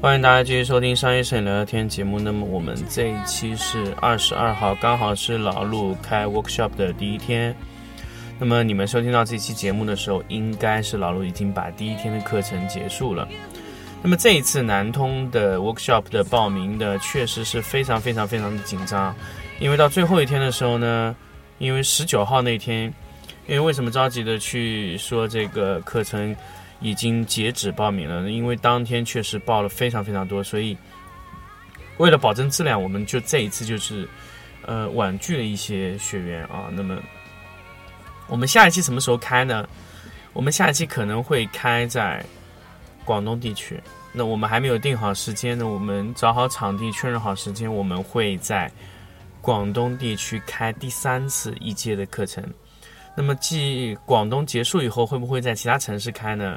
欢迎大家继续收听商业摄影聊聊天节目。那么我们这一期是二十二号，刚好是老陆开 workshop 的第一天。那么你们收听到这期节目的时候，应该是老陆已经把第一天的课程结束了。那么这一次南通的 workshop 的报名的确实是非常非常非常的紧张，因为到最后一天的时候呢，因为十九号那天，因为为什么着急的去说这个课程已经截止报名了？因为当天确实报了非常非常多，所以为了保证质量，我们就这一次就是呃婉拒了一些学员啊。那么我们下一期什么时候开呢？我们下一期可能会开在广东地区。那我们还没有定好时间呢，我们找好场地，确认好时间，我们会在广东地区开第三次一阶的课程。那么，继广东结束以后，会不会在其他城市开呢？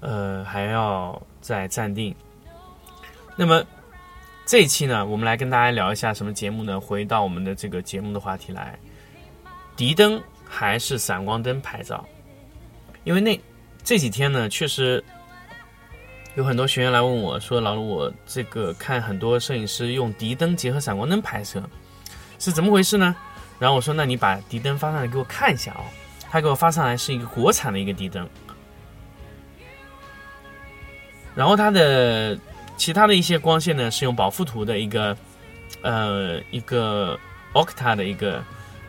呃，还要再暂定。那么这一期呢，我们来跟大家聊一下什么节目呢？回到我们的这个节目的话题来，迪灯还是闪光灯拍照？因为那这几天呢，确实有很多学员来问我说：“老卢，我这个看很多摄影师用迪灯结合闪光灯拍摄，是怎么回事呢？”然后我说：“那你把迪灯发上来给我看一下哦。”他给我发上来是一个国产的一个迪灯，然后它的其他的一些光线呢是用宝富图的一个呃一个 Octa 的一个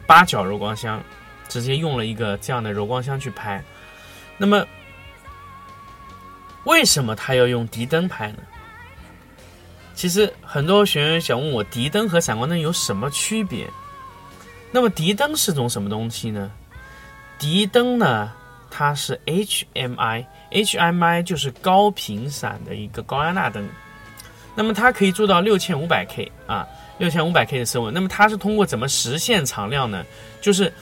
八角柔光箱，直接用了一个这样的柔光箱去拍。那么为什么他要用迪灯拍呢？其实很多学员想问我，迪灯和闪光灯有什么区别？那么迪灯是种什么东西呢？迪灯呢，它是 HMI，HMI 就是高频闪的一个高压钠灯。那么它可以做到六千五百 K 啊，六千五百 K 的色温。那么它是通过怎么实现常亮呢？就是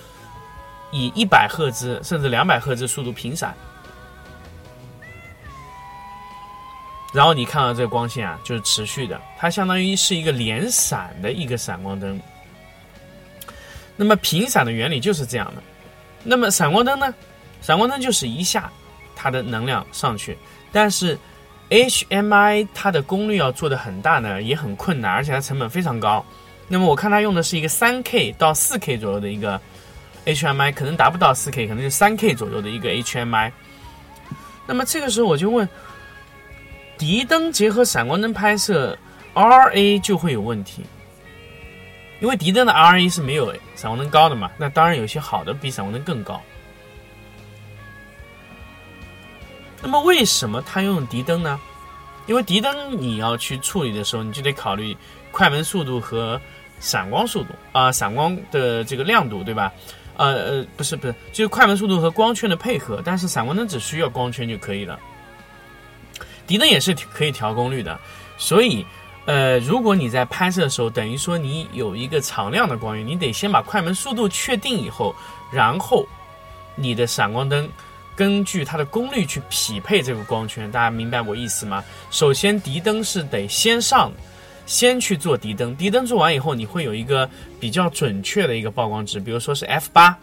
以一百赫兹甚至两百赫兹速度频闪，然后你看到这个光线啊，就是持续的，它相当于是一个连闪的一个闪光灯。那么频闪的原理就是这样的。那么闪光灯呢？闪光灯就是一下它的能量上去，但是 HMI 它的功率要做的很大呢，也很困难，而且它成本非常高。那么我看它用的是一个三 K 到四 K 左右的一个 HMI，可能达不到四 K，可能就三 K 左右的一个 HMI。那么这个时候我就问，迪灯结合闪光灯拍摄，RA 就会有问题。因为迪灯的 RA 是没有闪光灯高的嘛，那当然有些好的比闪光灯更高。那么为什么它用迪灯呢？因为迪灯你要去处理的时候，你就得考虑快门速度和闪光速度啊、闪光的这个亮度，对吧？呃呃，不是不是，就是快门速度和光圈的配合。但是闪光灯只需要光圈就可以了，迪灯也是可以调功率的，所以。呃，如果你在拍摄的时候，等于说你有一个常亮的光源，你得先把快门速度确定以后，然后你的闪光灯根据它的功率去匹配这个光圈。大家明白我意思吗？首先，敌灯是得先上，先去做敌灯，敌灯做完以后，你会有一个比较准确的一个曝光值，比如说是 f 八，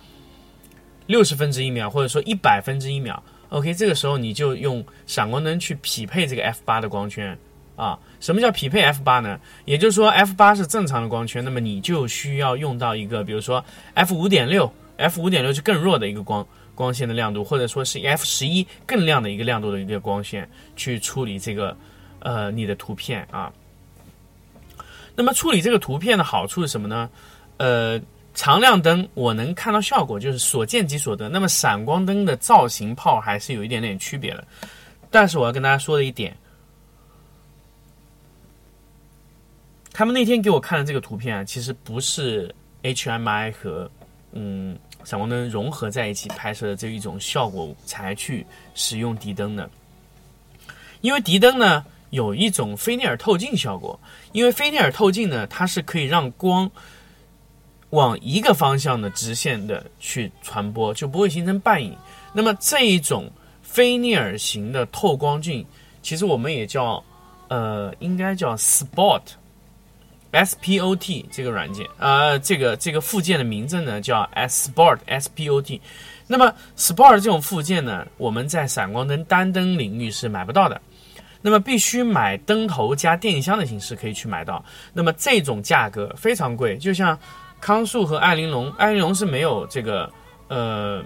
六十分之一秒，或者说一百分之一秒。OK，这个时候你就用闪光灯去匹配这个 f 八的光圈。啊，什么叫匹配 f 八呢？也就是说 f 八是正常的光圈，那么你就需要用到一个，比如说 f 五点六，f 五点六是更弱的一个光光线的亮度，或者说是 f 十一更亮的一个亮度的一个光线去处理这个呃你的图片啊。那么处理这个图片的好处是什么呢？呃，常亮灯我能看到效果，就是所见即所得。那么闪光灯的造型炮还是有一点点区别的。但是我要跟大家说的一点。他们那天给我看的这个图片啊，其实不是 HMI 和嗯闪光灯融合在一起拍摄的这一种效果才去使用敌灯的。因为敌灯呢有一种菲涅尔透镜效果，因为菲涅尔透镜呢它是可以让光往一个方向的直线的去传播，就不会形成半影。那么这一种菲涅尔型的透光镜，其实我们也叫呃应该叫 Spot。S P O T 这个软件，呃，这个这个附件的名字呢叫 S Sport S P O T。那么 Sport 这种附件呢，我们在闪光灯单灯领域是买不到的，那么必须买灯头加电箱的形式可以去买到。那么这种价格非常贵，就像康素和艾琳龙，艾琳龙是没有这个呃。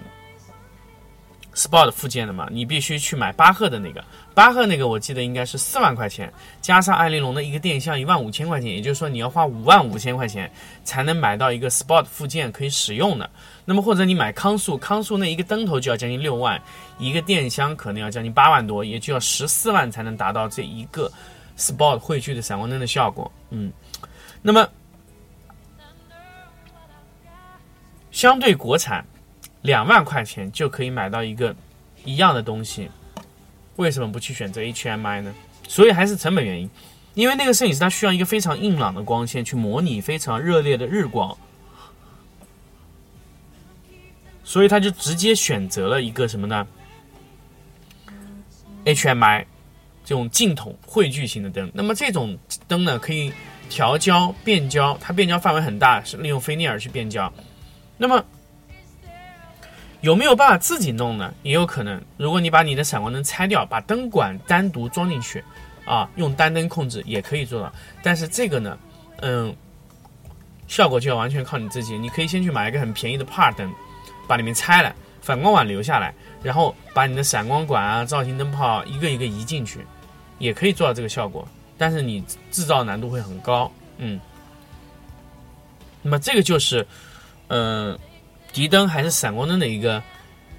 Sport 附件的嘛，你必须去买巴赫的那个，巴赫那个我记得应该是四万块钱，加上艾琳龙的一个电箱一万五千块钱，也就是说你要花五万五千块钱才能买到一个 Sport 附件可以使用的。那么或者你买康素，康素那一个灯头就要将近六万，一个电箱可能要将近八万多，也就要十四万才能达到这一个 Sport 汇聚的闪光灯的效果。嗯，那么相对国产。两万块钱就可以买到一个一样的东西，为什么不去选择 HMI 呢？所以还是成本原因，因为那个摄影师他需要一个非常硬朗的光线去模拟非常热烈的日光，所以他就直接选择了一个什么呢？HMI 这种镜筒汇聚型的灯。那么这种灯呢，可以调焦变焦，它变焦范围很大，是利用菲涅尔去变焦。那么有没有办法自己弄呢？也有可能。如果你把你的闪光灯拆掉，把灯管单独装进去，啊，用单灯控制也可以做到。但是这个呢，嗯，效果就要完全靠你自己。你可以先去买一个很便宜的帕灯，把里面拆了，反光板留下来，然后把你的闪光管啊、造型灯泡一个一个移进去，也可以做到这个效果。但是你制造难度会很高，嗯。那么这个就是，嗯。迪灯还是闪光灯的一个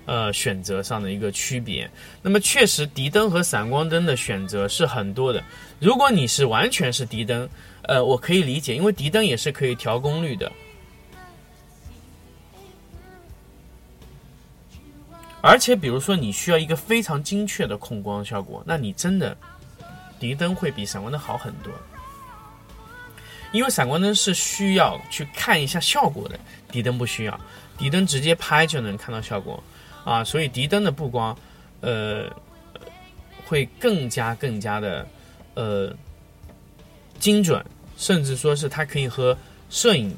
呃选择上的一个区别。那么确实，迪灯和闪光灯的选择是很多的。如果你是完全是迪灯，呃，我可以理解，因为迪灯也是可以调功率的。而且，比如说你需要一个非常精确的控光效果，那你真的迪灯会比闪光灯好很多。因为闪光灯是需要去看一下效果的，底灯不需要。底灯直接拍就能看到效果，啊，所以底灯的布光，呃，会更加更加的，呃，精准，甚至说是它可以和摄影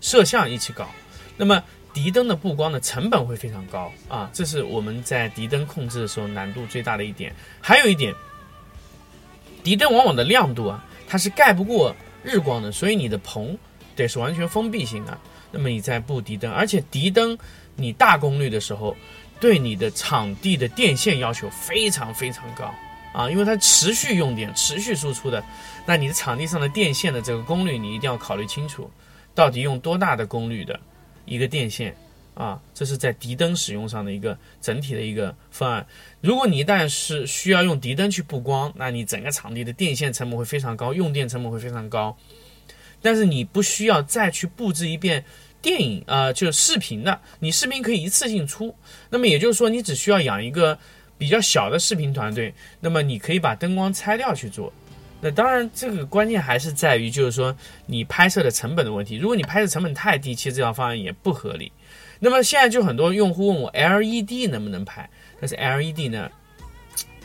摄像一起搞。那么敌灯的布光的成本会非常高啊，这是我们在敌灯控制的时候难度最大的一点。还有一点，敌灯往往的亮度啊，它是盖不过日光的，所以你的棚得是完全封闭性的。那么你在布迪灯，而且迪灯你大功率的时候，对你的场地的电线要求非常非常高啊，因为它持续用电、持续输出的，那你的场地上的电线的这个功率你一定要考虑清楚，到底用多大的功率的一个电线啊？这是在敌灯使用上的一个整体的一个方案。如果你一旦是需要用敌灯去布光，那你整个场地的电线成本会非常高，用电成本会非常高。但是你不需要再去布置一遍电影啊，就是视频的，你视频可以一次性出。那么也就是说，你只需要养一个比较小的视频团队，那么你可以把灯光拆掉去做。那当然，这个关键还是在于就是说你拍摄的成本的问题。如果你拍摄成本太低，其实这套方案也不合理。那么现在就很多用户问我 LED 能不能拍，但是 LED 呢，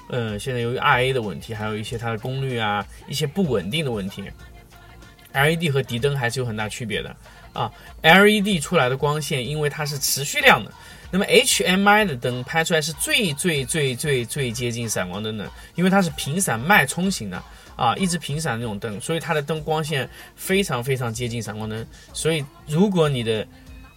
嗯，现在由于 RA 的问题，还有一些它的功率啊，一些不稳定的问题。LED 和敌灯还是有很大区别的啊！LED 出来的光线，因为它是持续亮的，那么 HMI 的灯拍出来是最最最最最接近闪光灯的，因为它是频闪脉冲型的啊，一直频闪那种灯，所以它的灯光线非常非常接近闪光灯。所以如果你的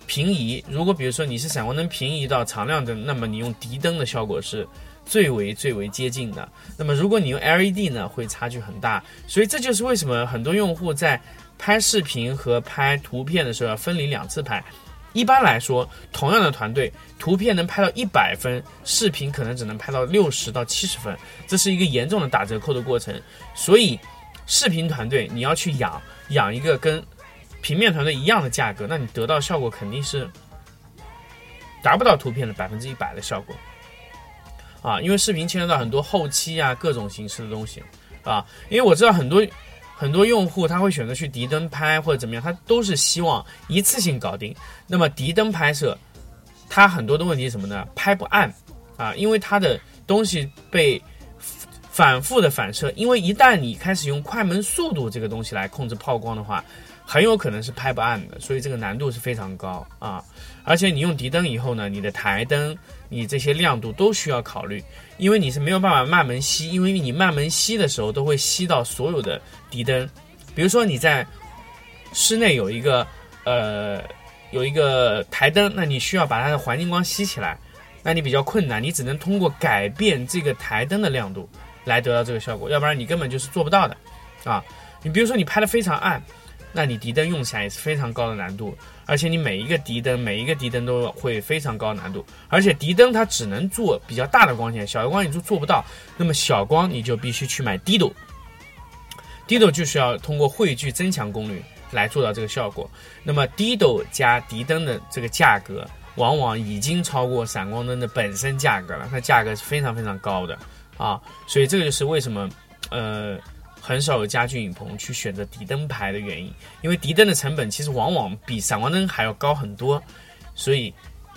平移，如果比如说你是闪光灯平移到常亮灯，那么你用敌灯的效果是。最为最为接近的，那么如果你用 LED 呢，会差距很大，所以这就是为什么很多用户在拍视频和拍图片的时候要分离两次拍。一般来说，同样的团队，图片能拍到一百分，视频可能只能拍到六十到七十分，这是一个严重的打折扣的过程。所以，视频团队你要去养养一个跟平面团队一样的价格，那你得到效果肯定是达不到图片的百分之一百的效果。啊，因为视频牵扯到很多后期啊各种形式的东西啊，因为我知道很多很多用户他会选择去敌灯拍或者怎么样，他都是希望一次性搞定。那么敌灯拍摄，它很多的问题是什么呢？拍不暗啊，因为它的东西被反复的反射，因为一旦你开始用快门速度这个东西来控制曝光的话，很有可能是拍不暗的，所以这个难度是非常高啊。而且你用敌灯以后呢，你的台灯。你这些亮度都需要考虑，因为你是没有办法慢门吸，因为你慢门吸的时候都会吸到所有的敌灯。比如说你在室内有一个呃有一个台灯，那你需要把它的环境光吸起来，那你比较困难，你只能通过改变这个台灯的亮度来得到这个效果，要不然你根本就是做不到的啊。你比如说你拍的非常暗。那你敌灯用起来也是非常高的难度，而且你每一个敌灯，每一个敌灯都会非常高难度，而且敌灯它只能做比较大的光线，小的光你就做不到。那么小光你就必须去买 Dido，Dido 就是要通过汇聚增强功率来做到这个效果。那么 Dido 加敌灯的这个价格，往往已经超过闪光灯的本身价格了，它价格是非常非常高的啊，所以这个就是为什么，呃。很少有家具影棚去选择底灯牌的原因，因为底灯的成本其实往往比闪光灯还要高很多，所以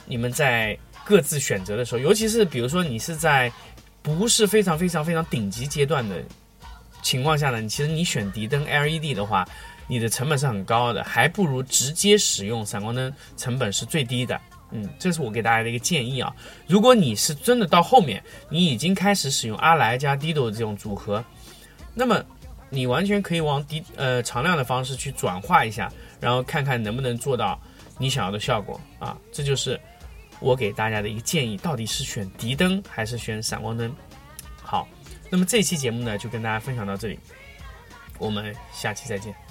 你们在各自选择的时候，尤其是比如说你是在不是非常非常非常顶级阶段的情况下呢，其实你选敌灯 LED 的话，你的成本是很高的，还不如直接使用闪光灯，成本是最低的。嗯，这是我给大家的一个建议啊。如果你是真的到后面，你已经开始使用阿莱加 Dido 这种组合，那么。你完全可以往低呃常亮的方式去转化一下，然后看看能不能做到你想要的效果啊！这就是我给大家的一个建议，到底是选敌灯还是选闪光灯？好，那么这期节目呢就跟大家分享到这里，我们下期再见。